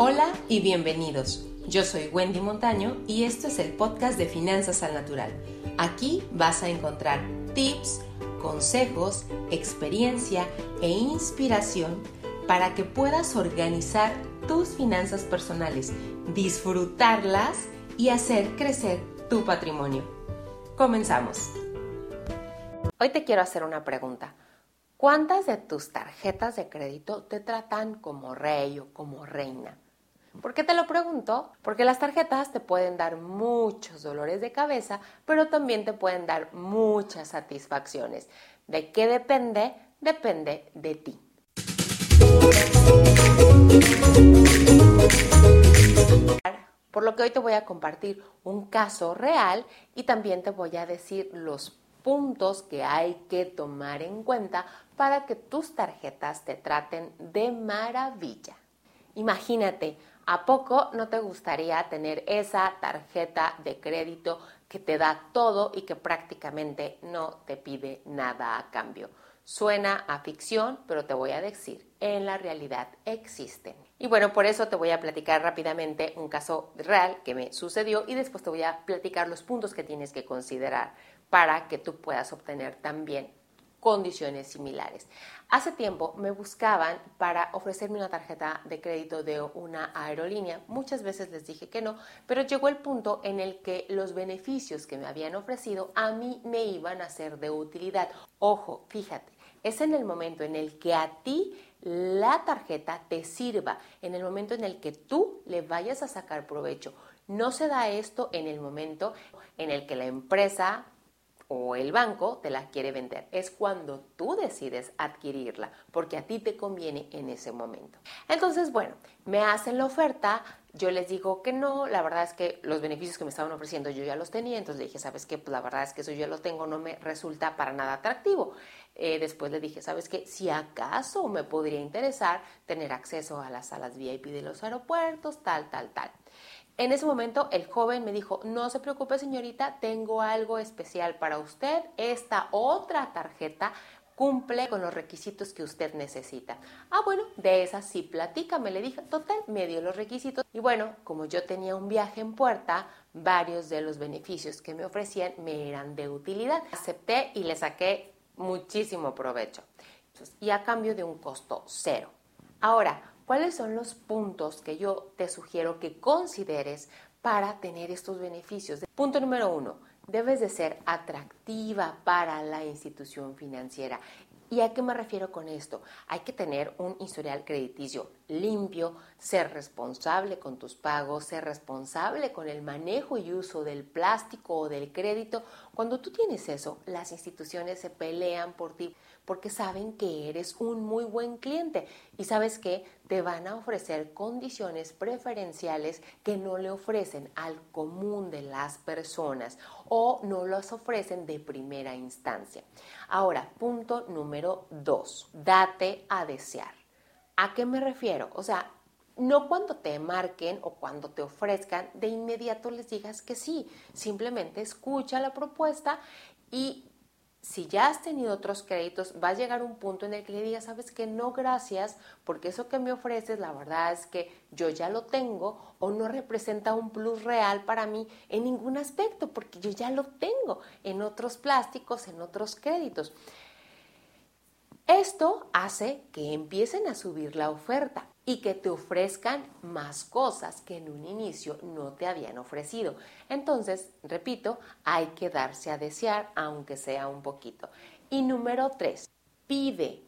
Hola y bienvenidos. Yo soy Wendy Montaño y esto es el podcast de Finanzas al Natural. Aquí vas a encontrar tips, consejos, experiencia e inspiración para que puedas organizar tus finanzas personales, disfrutarlas y hacer crecer tu patrimonio. Comenzamos. Hoy te quiero hacer una pregunta. ¿Cuántas de tus tarjetas de crédito te tratan como rey o como reina? ¿Por qué te lo pregunto? Porque las tarjetas te pueden dar muchos dolores de cabeza, pero también te pueden dar muchas satisfacciones. ¿De qué depende? Depende de ti. Por lo que hoy te voy a compartir un caso real y también te voy a decir los puntos que hay que tomar en cuenta para que tus tarjetas te traten de maravilla. Imagínate, ¿A poco no te gustaría tener esa tarjeta de crédito que te da todo y que prácticamente no te pide nada a cambio? Suena a ficción, pero te voy a decir, en la realidad existen. Y bueno, por eso te voy a platicar rápidamente un caso real que me sucedió y después te voy a platicar los puntos que tienes que considerar para que tú puedas obtener también condiciones similares. Hace tiempo me buscaban para ofrecerme una tarjeta de crédito de una aerolínea. Muchas veces les dije que no, pero llegó el punto en el que los beneficios que me habían ofrecido a mí me iban a ser de utilidad. Ojo, fíjate, es en el momento en el que a ti la tarjeta te sirva, en el momento en el que tú le vayas a sacar provecho. No se da esto en el momento en el que la empresa o el banco te la quiere vender. Es cuando tú decides adquirirla, porque a ti te conviene en ese momento. Entonces, bueno, me hacen la oferta, yo les digo que no, la verdad es que los beneficios que me estaban ofreciendo yo ya los tenía, entonces le dije, ¿sabes qué? Pues la verdad es que eso yo lo tengo, no me resulta para nada atractivo. Eh, después le dije, ¿sabes qué? Si acaso me podría interesar tener acceso a las salas VIP de los aeropuertos, tal, tal, tal. En ese momento el joven me dijo, no se preocupe señorita, tengo algo especial para usted. Esta otra tarjeta cumple con los requisitos que usted necesita. Ah, bueno, de esa sí platícame, le dije, total, me dio los requisitos. Y bueno, como yo tenía un viaje en puerta, varios de los beneficios que me ofrecían me eran de utilidad. Acepté y le saqué muchísimo provecho. y a cambio de un costo cero. Ahora, ¿Cuáles son los puntos que yo te sugiero que consideres para tener estos beneficios? Punto número uno, debes de ser atractiva para la institución financiera. ¿Y a qué me refiero con esto? Hay que tener un historial crediticio limpio, ser responsable con tus pagos, ser responsable con el manejo y uso del plástico o del crédito. Cuando tú tienes eso, las instituciones se pelean por ti porque saben que eres un muy buen cliente y sabes que te van a ofrecer condiciones preferenciales que no le ofrecen al común de las personas o no las ofrecen de primera instancia. Ahora, punto número dos, date a desear. ¿A qué me refiero? O sea, no cuando te marquen o cuando te ofrezcan, de inmediato les digas que sí. Simplemente escucha la propuesta y si ya has tenido otros créditos, va a llegar un punto en el que le digas, sabes que no, gracias, porque eso que me ofreces, la verdad es que yo ya lo tengo o no representa un plus real para mí en ningún aspecto, porque yo ya lo tengo en otros plásticos, en otros créditos. Esto hace que empiecen a subir la oferta y que te ofrezcan más cosas que en un inicio no te habían ofrecido. Entonces, repito, hay que darse a desear, aunque sea un poquito. Y número tres, pide.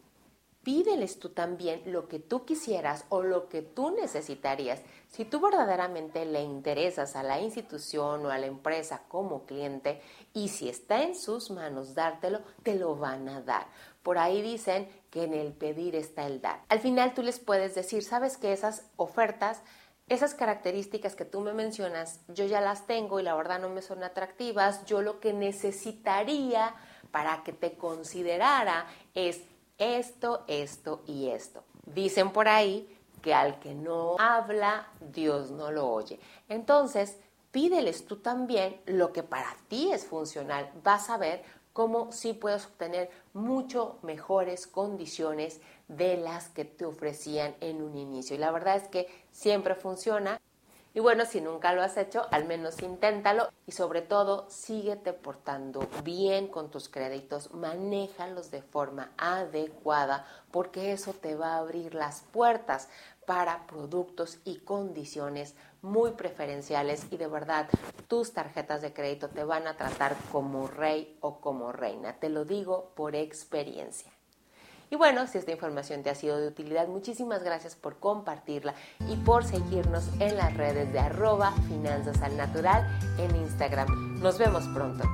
Pídeles tú también lo que tú quisieras o lo que tú necesitarías. Si tú verdaderamente le interesas a la institución o a la empresa como cliente y si está en sus manos dártelo, te lo van a dar. Por ahí dicen que en el pedir está el dar. Al final tú les puedes decir, sabes que esas ofertas, esas características que tú me mencionas, yo ya las tengo y la verdad no me son atractivas. Yo lo que necesitaría para que te considerara es esto, esto y esto. Dicen por ahí que al que no habla, Dios no lo oye. Entonces, pídeles tú también lo que para ti es funcional. Vas a ver cómo sí puedes obtener mucho mejores condiciones de las que te ofrecían en un inicio. Y la verdad es que siempre funciona. Y bueno, si nunca lo has hecho, al menos inténtalo y sobre todo síguete portando bien con tus créditos, manéjalos de forma adecuada porque eso te va a abrir las puertas para productos y condiciones muy preferenciales y de verdad tus tarjetas de crédito te van a tratar como rey o como reina. Te lo digo por experiencia. Y bueno, si esta información te ha sido de utilidad, muchísimas gracias por compartirla y por seguirnos en las redes de arroba finanzas al natural en Instagram. Nos vemos pronto.